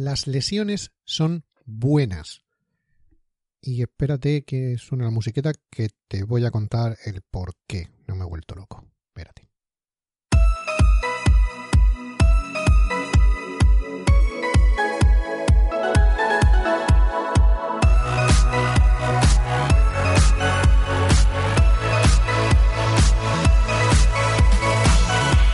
las lesiones son buenas. Y espérate que suene la musiqueta que te voy a contar el por qué. No me he vuelto loco. Espérate.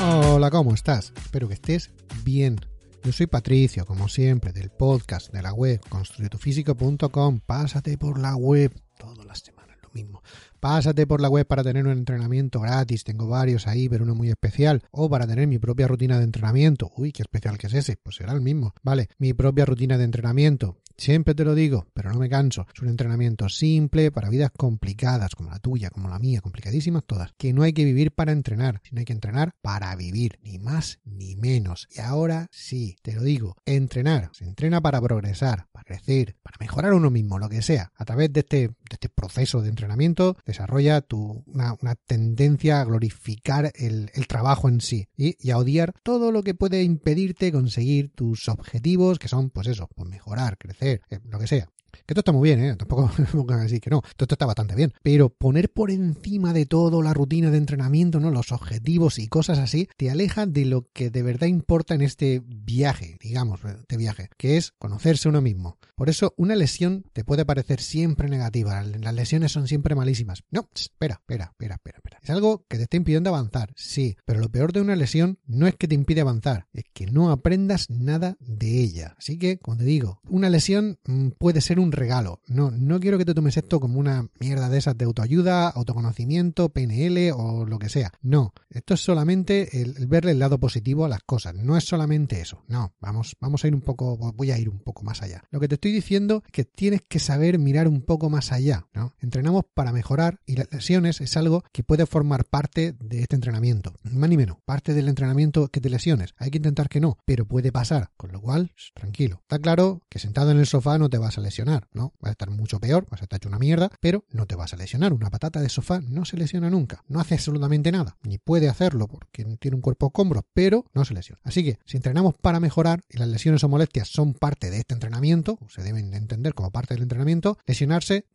Hola, ¿cómo estás? Espero que estés bien. Yo soy Patricio, como siempre, del podcast de la web construyetufísico.com. Pásate por la web todas las semanas, lo mismo. Pásate por la web para tener un entrenamiento gratis. Tengo varios ahí, pero uno muy especial. O para tener mi propia rutina de entrenamiento. Uy, qué especial que es ese. Pues será el mismo. Vale, mi propia rutina de entrenamiento. Siempre te lo digo, pero no me canso. Es un entrenamiento simple para vidas complicadas, como la tuya, como la mía, complicadísimas todas. Que no hay que vivir para entrenar, sino hay que entrenar para vivir, ni más ni menos. Y ahora sí, te lo digo, entrenar. Se entrena para progresar, para crecer, para mejorar uno mismo, lo que sea. A través de este, este proceso de entrenamiento, desarrolla tu, una, tendencia a glorificar el, el trabajo en sí y, y, a odiar todo lo que puede impedirte conseguir tus objetivos, que son, pues eso, pues mejorar, crecer lo que sea. Que esto está muy bien, ¿eh? Tampoco me pongan así que no. Esto está bastante bien. Pero poner por encima de todo la rutina de entrenamiento, ¿no? Los objetivos y cosas así, te aleja de lo que de verdad importa en este viaje, digamos, de viaje, que es conocerse uno mismo. Por eso, una lesión te puede parecer siempre negativa. Las lesiones son siempre malísimas. No, espera, espera, espera, espera, espera. Es algo que te está impidiendo avanzar, sí. Pero lo peor de una lesión no es que te impide avanzar, es que no aprendas nada de ella. Así que, como te digo, una lesión puede ser un regalo. No, no quiero que te tomes esto como una mierda de esas de autoayuda, autoconocimiento, PNL o lo que sea. No, esto es solamente el, el, verle el lado positivo a las cosas. No es solamente eso. No, vamos, vamos a ir un poco, voy a ir un poco más allá. Lo que te estoy diciendo es que tienes que saber mirar un poco más allá. ¿no? Entrenamos para mejorar y las lesiones es algo que puede formar parte de este entrenamiento. Más ni menos, parte del entrenamiento que te lesiones. Hay que intentar que no, pero puede pasar. Con lo cual, tranquilo. Está claro que sentado en el sofá no te vas a lesionar, ¿no? Vas a estar mucho peor, vas a estar hecho una mierda, pero no te vas a lesionar. Una patata de sofá no se lesiona nunca, no hace absolutamente nada, ni puede hacerlo porque tiene un cuerpo escombro, pero no se lesiona. Así que si entrenamos para mejorar y las lesiones o molestias son parte de este entrenamiento, o se deben entender como parte del entrenamiento, lesionarse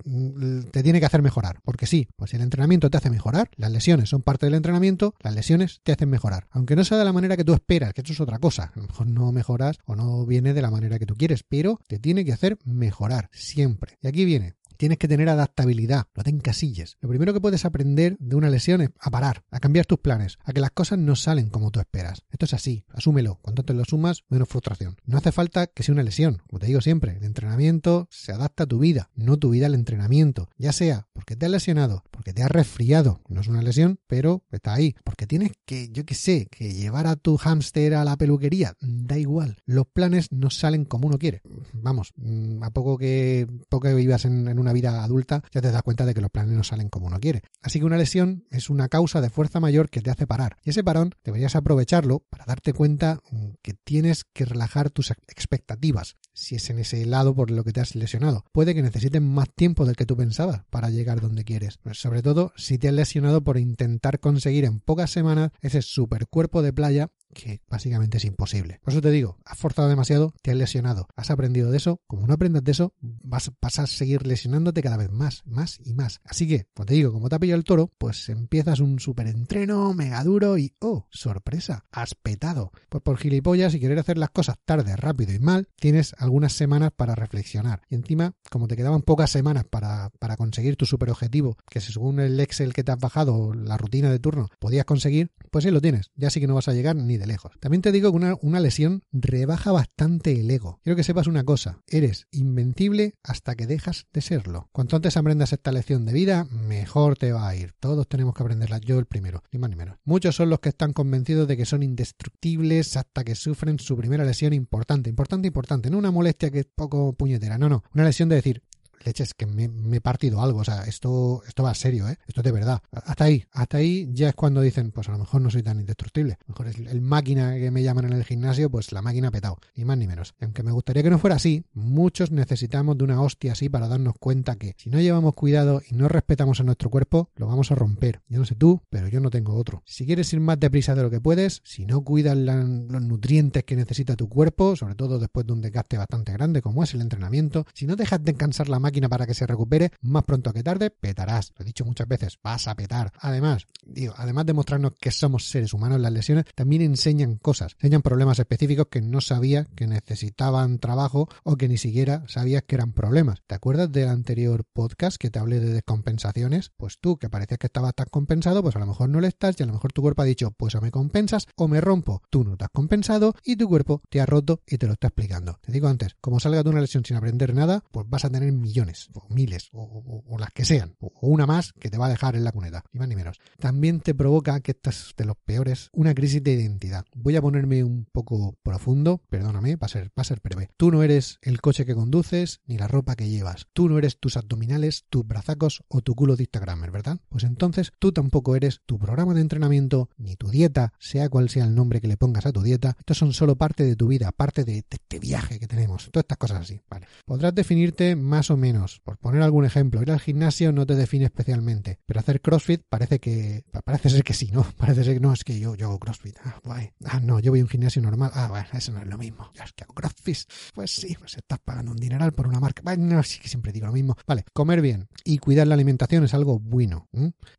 te tiene que hacer mejorar, porque sí, pues el entrenamiento te hace mejorar, las lesiones son parte del entrenamiento, las lesiones te hacen mejorar, aunque no sea de la manera que tú esperas, que eso es otra cosa, a lo mejor no mejoras o no viene de la manera que tú quieres, pero te tiene que hacer mejorar siempre. Y aquí viene, tienes que tener adaptabilidad, no te encasilles. Lo primero que puedes aprender de una lesión es a parar, a cambiar tus planes, a que las cosas no salen como tú esperas. Esto es así, asúmelo. Cuanto te lo sumas, menos frustración. No hace falta que sea una lesión. Como te digo siempre, el entrenamiento se adapta a tu vida, no tu vida al entrenamiento. Ya sea porque te has lesionado, porque te has resfriado, no es una lesión, pero está ahí. Porque tienes que, yo qué sé, que llevar a tu hámster a la peluquería. Da igual. Los planes no salen como uno quiere. Vamos, a poco que, poco vivas en una vida adulta, ya te das cuenta de que los planes no salen como uno quiere. Así que una lesión es una causa de fuerza mayor que te hace parar. Y ese parón deberías aprovecharlo para darte cuenta que tienes que relajar tus expectativas, si es en ese lado por lo que te has lesionado. Puede que necesiten más tiempo del que tú pensabas para llegar donde quieres. Sobre todo si te has lesionado por intentar conseguir en pocas semanas ese super cuerpo de playa que básicamente es imposible. Por eso te digo, has forzado demasiado, te has lesionado, has aprendido de eso, como no aprendas de eso, vas, vas a seguir lesionándote cada vez más, más y más. Así que, como te digo, como te ha pillado el toro, pues empiezas un super entreno mega duro y, oh, sorpresa, has petado. Pues por gilipollas y querer hacer las cosas tarde, rápido y mal, tienes algunas semanas para reflexionar. Y encima, como te quedaban pocas semanas para, para conseguir tu super objetivo, que según el Excel que te has bajado, la rutina de turno, podías conseguir, pues sí lo tienes. Ya sí que no vas a llegar ni de lejos. También te digo que una, una, lesión rebaja bastante el ego. Quiero que sepas una cosa, eres invencible hasta que dejas de serlo. Cuanto antes aprendas esta lección de vida, mejor te va a ir. Todos tenemos que aprenderla, yo el primero, ni más ni menos. Muchos son los que están convencidos de que son indestructibles hasta que sufren su primera lesión importante, importante, importante. No una molestia que es poco puñetera, no, no. Una lesión de decir, leches, que me, he partido algo, o sea, esto, esto va serio, ¿eh? Esto es de verdad. Hasta ahí, hasta ahí ya es cuando dicen, pues a lo mejor no soy tan indestructible. A lo mejor es el máquina que me llaman en el gimnasio, pues la máquina petado, ni más ni menos. Aunque me gustaría que no fuera así, muchos necesitamos de una hostia así para darnos cuenta que si no llevamos cuidado y no respetamos a nuestro cuerpo, lo vamos a romper. Yo no sé tú, pero yo no tengo otro. Si quieres ir más deprisa de lo que puedes, si no cuidas los nutrientes que necesita tu cuerpo, sobre todo después de un desgaste bastante grande como es el entrenamiento, si no dejas de cansar la máquina para que se recupere, más pronto que tarde petarás. Lo he dicho muchas veces, vas a petar. Además, digo, además de mostrarnos que somos seres humanos, las lesiones también enseñan cosas, enseñan problemas específicos que no sabía que necesitaban trabajo o que ni siquiera sabías que eran problemas. ¿Te acuerdas del anterior podcast que te hablé de descompensaciones? Pues tú, que parecías que estabas tan compensado, pues a lo mejor no le estás y a lo mejor tu cuerpo ha dicho, pues o me compensas o me rompo. Tú no te has compensado y tu cuerpo te ha roto y te lo está explicando. Te digo antes, como salga de una lesión sin aprender nada, pues vas a tener millones, o miles, o, las que sean, o, una más que te va a dejar en la cuneta, ni más ni menos. También te provoca, que estás de los peores, una crisis de identidad. Voy a ponerme un poco profundo, perdóname, va a ser, va a ser breve. Tú no eres el coche que conduces, ni la ropa que llevas. Tú no eres tus abdominales, tus brazacos o tu culo de Instagramer, ¿verdad? Pues entonces tú tampoco eres tu programa de entrenamiento, ni tu dieta, sea cual sea el nombre que le pongas a tu dieta. Estos son solo parte de tu vida, parte de, este viaje que tenemos. Todas estas cosas así. Podrás definirte más o menos. Por poner algún ejemplo, ir al gimnasio no te define especialmente, pero hacer CrossFit parece que parece ser que sí, ¿no? Parece ser que no, es que yo, yo hago CrossFit. Ah, guay. ah, no, yo voy a un gimnasio normal. Ah, bueno, eso no es lo mismo. Yo es que hago CrossFit. Pues sí, pues estás pagando un dineral por una marca. Bueno, sí que siempre digo lo mismo. Vale, comer bien y cuidar la alimentación es algo bueno,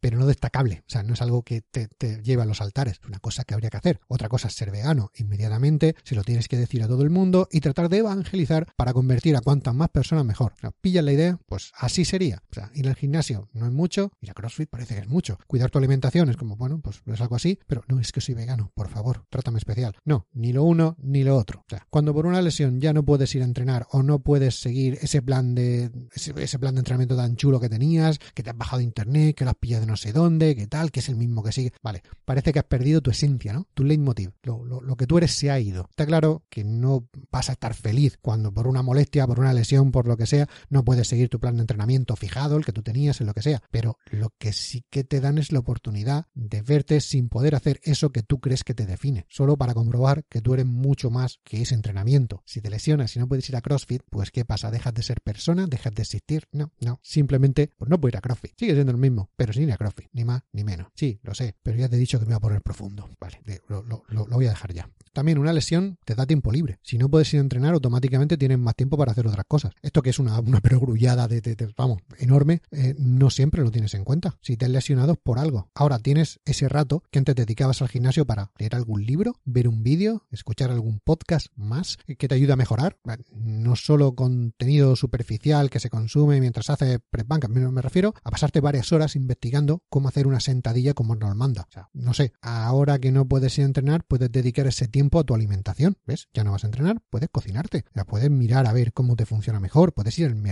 pero no destacable. O sea, no es algo que te, te lleva a los altares. Es una cosa que habría que hacer. Otra cosa es ser vegano inmediatamente, se lo tienes que decir a todo el mundo y tratar de evangelizar para convertir a cuantas más personas mejor. ¿Pillas la idea? Pues así sería. O sea, ir al gimnasio no es mucho, ir a CrossFit parece que es mucho. Cuidar tu alimentación es como, bueno, pues es algo así, pero no es que soy vegano, por favor, trátame especial. No, ni lo uno ni lo otro. O sea, cuando por una lesión ya no puedes ir a entrenar o no puedes seguir ese plan de ese, plan de entrenamiento tan chulo que tenías, que te has bajado de internet, que lo has pillado de no sé dónde, que tal, que es el mismo que sigue. Vale, parece que has perdido tu esencia, ¿no? Tu leitmotiv. Lo, lo, lo que tú eres se ha ido. Está claro que no vas a estar feliz cuando por una molestia, por una lesión, por lo que sea, no puedes seguir tu plan de entrenamiento fijado, el que tú tenías, en lo que sea. Pero lo que sí que te dan es la oportunidad de verte sin poder hacer eso que tú crees que te define, solo para comprobar que tú eres mucho más que ese entrenamiento. Si te lesionas y no puedes ir a CrossFit, pues ¿qué pasa? ¿Dejas de ser persona? ¿Dejas de existir? No, no. Simplemente, pues no puedo ir a CrossFit. Sigue siendo lo mismo, pero sin ir a CrossFit, ni más ni menos. Sí, lo sé, pero ya te he dicho que me voy a poner profundo. Vale, lo, lo voy a dejar ya. También una lesión te da tiempo libre. Si no puedes ir a entrenar, automáticamente tienes más tiempo para hacer otras cosas. Esto que es una, una perogrullada de, vamos, enorme, eh, no siempre lo tienes en cuenta. Si te has lesionado por algo. Ahora tienes ese rato que antes te dedicabas al gimnasio para leer algún libro, ver un vídeo, escuchar algún podcast más que te ayude a mejorar. No solo contenido superficial que se consume mientras hace prep bank, me refiero a pasarte varias horas investigando cómo hacer una sentadilla como nos manda. O sea, no sé, ahora que no puedes ir a entrenar, puedes dedicar ese tiempo tiempo a tu alimentación. ¿Ves? Ya no vas a entrenar, puedes cocinarte, ya puedes mirar a ver cómo te funciona mejor, puedes ir al mercado,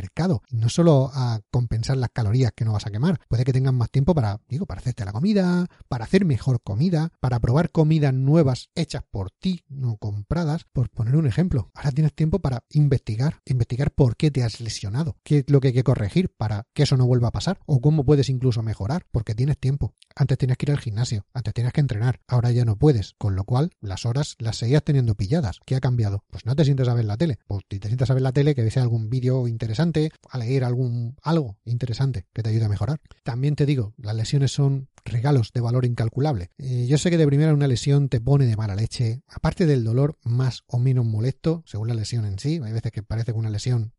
no solo a compensar las calorías que no vas a quemar, puede que tengas más tiempo para, digo, para hacerte la comida, para hacer mejor comida, para probar comidas nuevas hechas por ti, no compradas, por poner un ejemplo. Ahora tienes tiempo para investigar, investigar por qué te has lesionado, qué es lo que hay que corregir para que eso no vuelva a pasar, o cómo puedes incluso mejorar, porque tienes tiempo. Antes tienes que ir al gimnasio, antes tienes que entrenar, ahora ya no puedes, con lo cual las horas las seguías teniendo pilladas. ¿Qué ha cambiado? Pues no te sientes a ver la tele. Pues si te sientas a ver la tele, que sea algún vídeo interesante, a leer algún algo interesante que te ayude a mejorar. También te digo, las lesiones son regalos de valor incalculable. Eh, yo sé que de primera una lesión te pone de mala leche, aparte del dolor más o menos molesto, según la lesión en sí. Hay veces que parece que una lesión,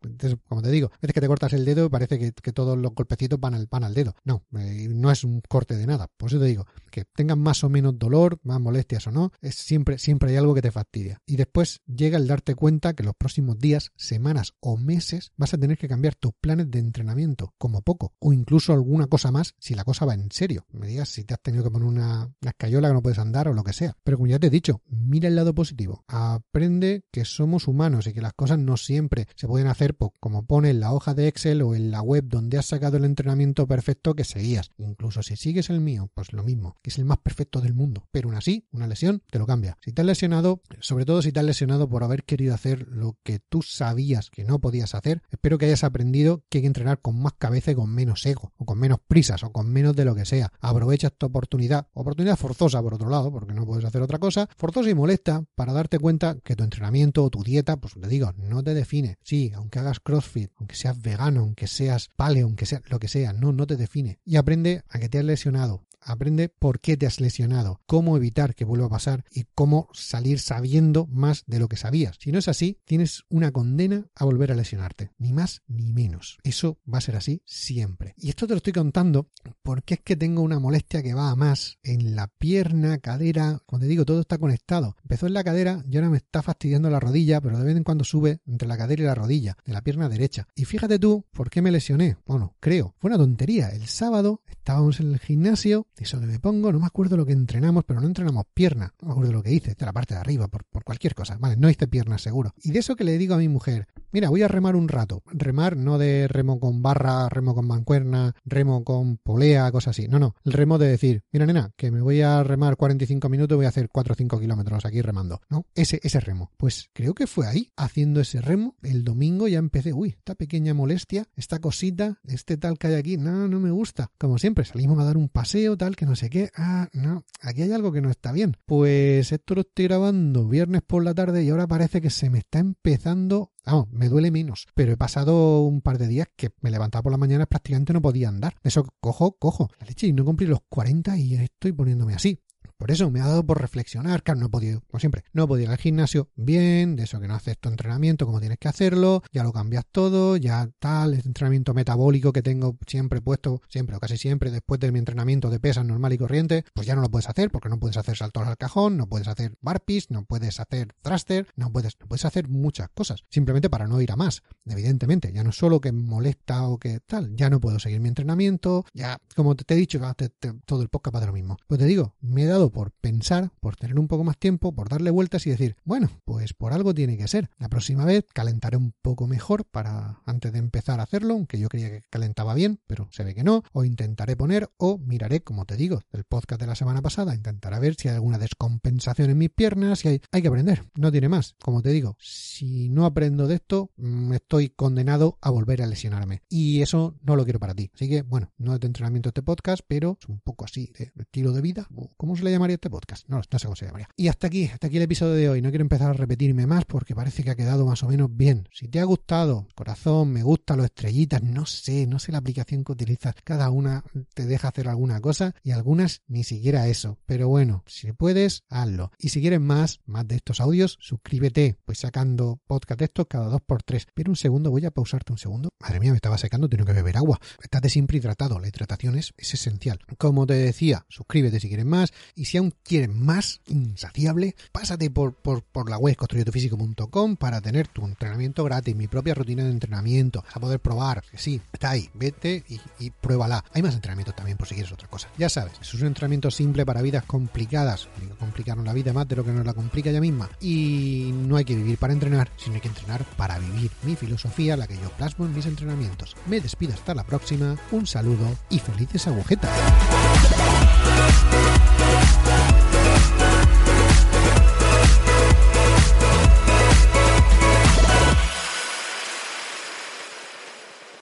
como te digo, veces que te cortas el dedo y parece que, todos los golpecitos van al, pan al dedo. No, eh, no es un corte de nada. Por eso te digo, que tengan más o menos dolor, más molestias o no, es siempre, siempre hay algo que te fastidia. Y después llega el darte cuenta que los próximos días, semanas o meses vas a tener que cambiar tus planes de entrenamiento, como poco, o incluso alguna cosa más si la cosa va en serio. Me si te has tenido que poner una, escayola que no puedes andar o lo que sea. Pero como ya te he dicho, mira el lado positivo. Aprende que somos humanos y que las cosas no siempre se pueden hacer pues, como pone en la hoja de Excel o en la web donde has sacado el entrenamiento perfecto que seguías. Incluso si sigues el mío, pues lo mismo, que es el más perfecto del mundo. Pero aún así, una lesión te lo cambia. Si te has lesionado, sobre todo si te has lesionado por haber querido hacer lo que tú sabías que no podías hacer, espero que hayas aprendido que hay que entrenar con más cabeza y con menos ego, o con menos prisas, o con menos de lo que sea. Aprovecha esta oportunidad, oportunidad forzosa por otro lado, porque no puedes hacer otra cosa, forzosa y molesta para darte cuenta que tu entrenamiento o tu dieta, pues te digo, no te define. Sí, aunque hagas CrossFit, aunque seas vegano, aunque seas paleo, aunque sea lo que sea, no, no te define. Y aprende a que te has lesionado, Aprende por qué te has lesionado, cómo evitar que vuelva a pasar y cómo salir sabiendo más de lo que sabías. Si no es así, tienes una condena a volver a lesionarte, ni más ni menos. Eso va a ser así siempre. Y esto te lo estoy contando porque es que tengo una molestia que va a más en la pierna, cadera, cuando te digo todo está conectado. Empezó en la cadera y ahora me está fastidiando la rodilla, pero de vez en cuando sube entre la cadera y la rodilla, de la pierna derecha. Y fíjate tú, ¿por qué me lesioné? Bueno, creo, fue una tontería. El sábado estábamos en el gimnasio eso que me pongo, no me acuerdo lo que entrenamos, pero no entrenamos pierna, no me acuerdo lo que hice, de la parte de arriba, por, por cualquier cosa, vale, no hice pierna seguro. Y de eso que le digo a mi mujer, mira, voy a remar un rato, remar no de remo con barra, remo con mancuerna, remo con polea, cosas así, no, no, el remo de decir, mira nena, que me voy a remar 45 minutos, voy a hacer 4 o 5 kilómetros aquí remando, ¿no? Ese, ese remo. Pues creo que fue ahí, haciendo ese remo, el domingo ya empecé, uy, esta pequeña molestia, esta cosita, este tal que hay aquí, no, no me gusta. Como siempre, salimos a dar un paseo, tal, que no sé qué. Ah, no, aquí hay algo que no está bien. Pues esto lo estoy grabando viernes por la tarde y ahora parece que se me está empezando Vamos, me duele menos, pero he pasado un par de días que me levantaba por la mañana prácticamente no podía andar. Eso cojo, cojo la leche y no cumplí los 40 y estoy poniéndome así. Por eso me ha dado por reflexionar, claro, no he podido, como siempre, no he podido ir al gimnasio bien, de eso que no haces tu entrenamiento como tienes que hacerlo, ya lo cambias todo, ya tal, el entrenamiento metabólico que tengo siempre puesto, siempre o casi siempre después de mi entrenamiento de pesas normal y corriente, pues ya no lo puedes hacer porque no puedes hacer saltos al cajón, no puedes hacer barpees, no puedes hacer thruster, no puedes, no puedes hacer muchas cosas, simplemente para no ir a más, evidentemente, ya no solo que molesta o que tal, ya no puedo seguir mi entrenamiento, ya, como te, he dicho, todo el podcast va de lo mismo. Pues te digo, me he dado por pensar, por tener un poco más tiempo, por darle vueltas y decir, bueno, pues por algo tiene que ser. La próxima vez calentaré un poco mejor para antes de empezar a hacerlo, aunque yo creía que calentaba bien, pero se ve que no, o intentaré poner o miraré, como te digo, el podcast de la semana pasada, intentaré ver si hay alguna descompensación en mis piernas, si hay, hay que aprender, no tiene más. Como te digo, si no aprendo de esto, mm, estoy condenado a volver a lesionarme. Y eso no lo quiero para ti. Así que, bueno, no es de entrenamiento este podcast, pero es un poco así de estilo de vida. ¿Cómo se le llama? Llamaría este podcast? No, no sé cómo se llamaría. Y hasta aquí, hasta aquí el episodio de hoy. No quiero empezar a repetirme más porque parece que ha quedado más o menos bien. Si te ha gustado, corazón, me gusta, los estrellitas, no sé, no sé la aplicación que utilizas. Cada una te deja hacer alguna cosa y algunas ni siquiera eso. Pero bueno, si puedes, hazlo. Y si quieres más, más de estos audios, suscríbete. Pues sacando podcast de estos cada dos por tres. Pero un segundo, voy a pausarte un segundo. Madre mía, me estaba secando, tengo que beber agua. Estás de siempre hidratado. La hidratación es, es esencial. Como te decía, suscríbete si quieres más si aún quieres más insaciable, pásate por, por, por la web construyetufísico.com para tener tu entrenamiento gratis, mi propia rutina de entrenamiento, a poder probar. Sí, está ahí, vete y, pruébala. Hay más entrenamientos también por si quieres otra cosa. Ya sabes, es un entrenamiento simple para vidas complicadas. No complicarnos la vida más de lo que nos la complica ella misma. Y no hay que vivir para entrenar, sino hay que entrenar para vivir. Mi filosofía, la que yo plasmo en mis entrenamientos. Me despido hasta la próxima, un saludo y felices agujetas.